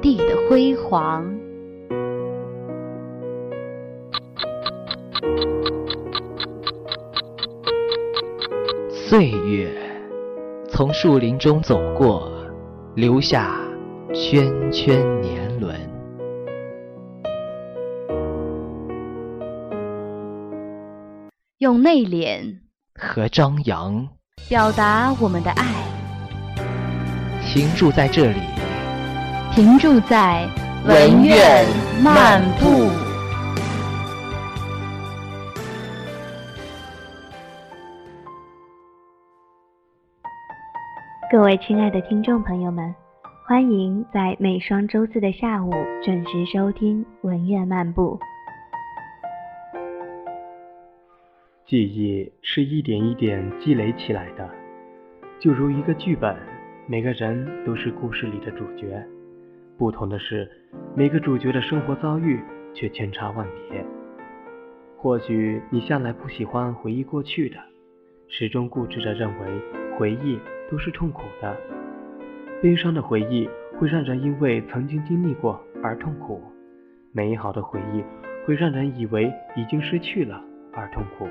地的辉煌。岁月从树林中走过，留下圈圈年轮。用内敛和张扬表达我们的爱。停住在这里，停住在文苑漫步。各位亲爱的听众朋友们，欢迎在每双周四的下午准时收听文苑漫步。记忆是一点一点积累起来的，就如一个剧本，每个人都是故事里的主角。不同的是，每个主角的生活遭遇却千差万别。或许你向来不喜欢回忆过去的，始终固执着认为回忆都是痛苦的。悲伤的回忆会让人因为曾经经历过而痛苦，美好的回忆会让人以为已经失去了而痛苦。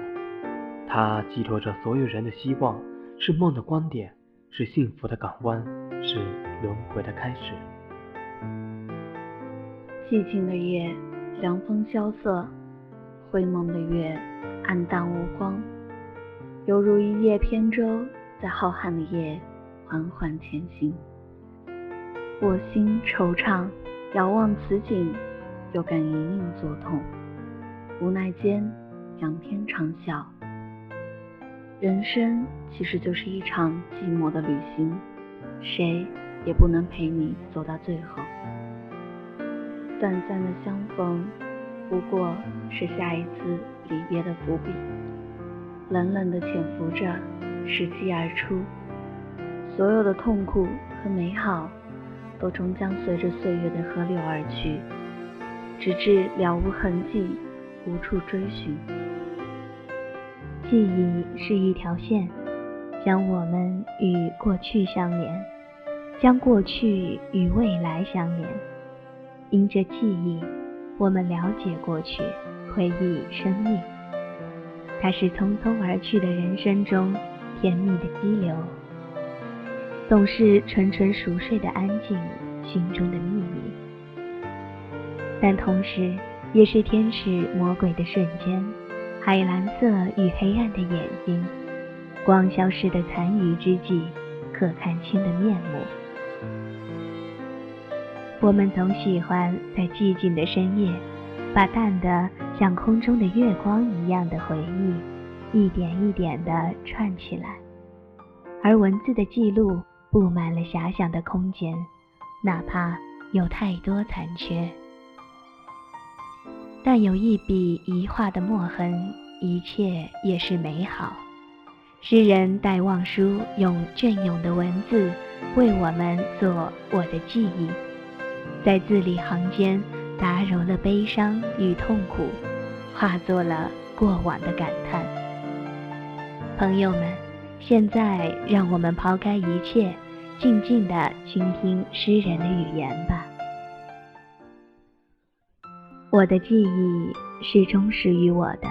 它寄托着所有人的希望，是梦的光点，是幸福的港湾，是轮回的开始。寂静的夜，凉风萧瑟；灰蒙的月，暗淡无光，犹如一叶扁舟，在浩瀚的夜缓缓前行。我心惆怅，遥望此景，又感隐隐作痛。无奈间，仰天长啸。人生其实就是一场寂寞的旅行，谁也不能陪你走到最后。短暂的相逢，不过是下一次离别的伏笔。冷冷的潜伏着，拾机而出。所有的痛苦和美好，都终将随着岁月的河流而去，直至了无痕迹，无处追寻。记忆是一条线，将我们与过去相连，将过去与未来相连。因着记忆，我们了解过去，回忆生命。它是匆匆而去的人生中甜蜜的激流，总是纯纯熟睡的安静，心中的秘密。但同时，也是天使魔鬼的瞬间。海蓝色与黑暗的眼睛，光消失的残余之际，可看清的面目。我们总喜欢在寂静的深夜，把淡的像空中的月光一样的回忆，一点一点地串起来。而文字的记录布满了遐想的空间，哪怕有太多残缺。但有一笔一画的墨痕，一切也是美好。诗人戴望舒用隽永的文字为我们做我的记忆，在字里行间打揉了悲伤与痛苦，化作了过往的感叹。朋友们，现在让我们抛开一切，静静地倾听诗人的语言吧。我的记忆是忠实于我的，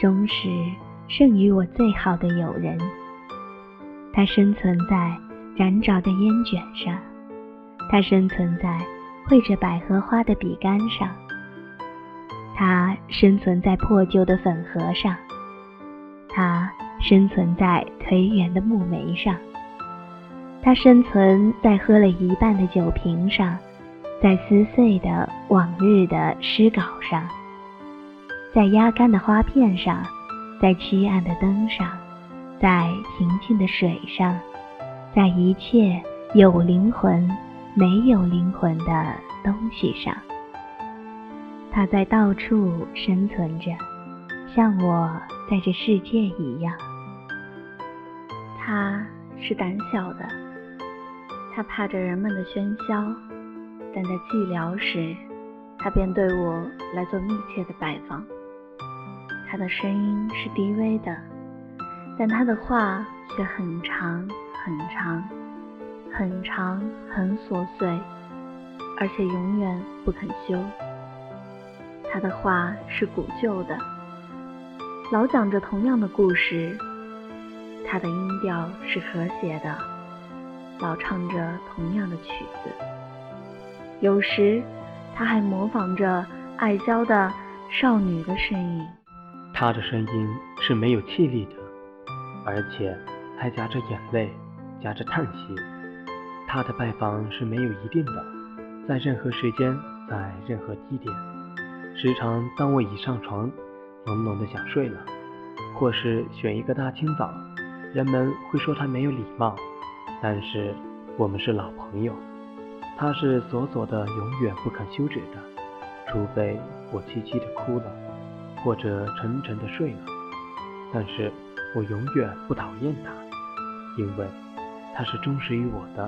忠实胜于我最好的友人。它生存在燃着的烟卷上，它生存在绘着百合花的笔杆上，它生存在破旧的粉盒上，它生存在颓垣的木楣上，它生存在喝了一半的酒瓶上。在撕碎的往日的诗稿上，在压干的花片上，在漆暗的灯上，在平静的水上，在一切有灵魂、没有灵魂的东西上。它在到处生存着，像我在这世界一样。它是胆小的，它怕着人们的喧嚣，但在寂寥时，它便对我来做密切的拜访。它的声音是低微的，但它的话却很长很长，很长很琐碎，而且永远不肯休。他的话是古旧的，老讲着同样的故事；他的音调是和谐的，老唱着同样的曲子。有时，他还模仿着爱娇的少女的声音。他的声音是没有气力的，而且还夹着眼泪，夹着叹息。他的拜访是没有一定的，在任何时间，在任何地点。时常，当我已上床，浓浓的想睡了，或是选一个大清早，人们会说他没有礼貌，但是我们是老朋友。他是锁锁的，永远不肯休止的，除非我凄凄的哭了，或者沉沉的睡了。但是我永远不讨厌他，因为他是忠实于我的。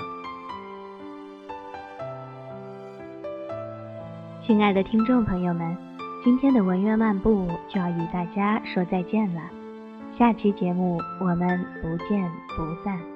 亲爱的听众朋友们，今天的文苑漫步就要与大家说再见了。下期节目我们不见不散。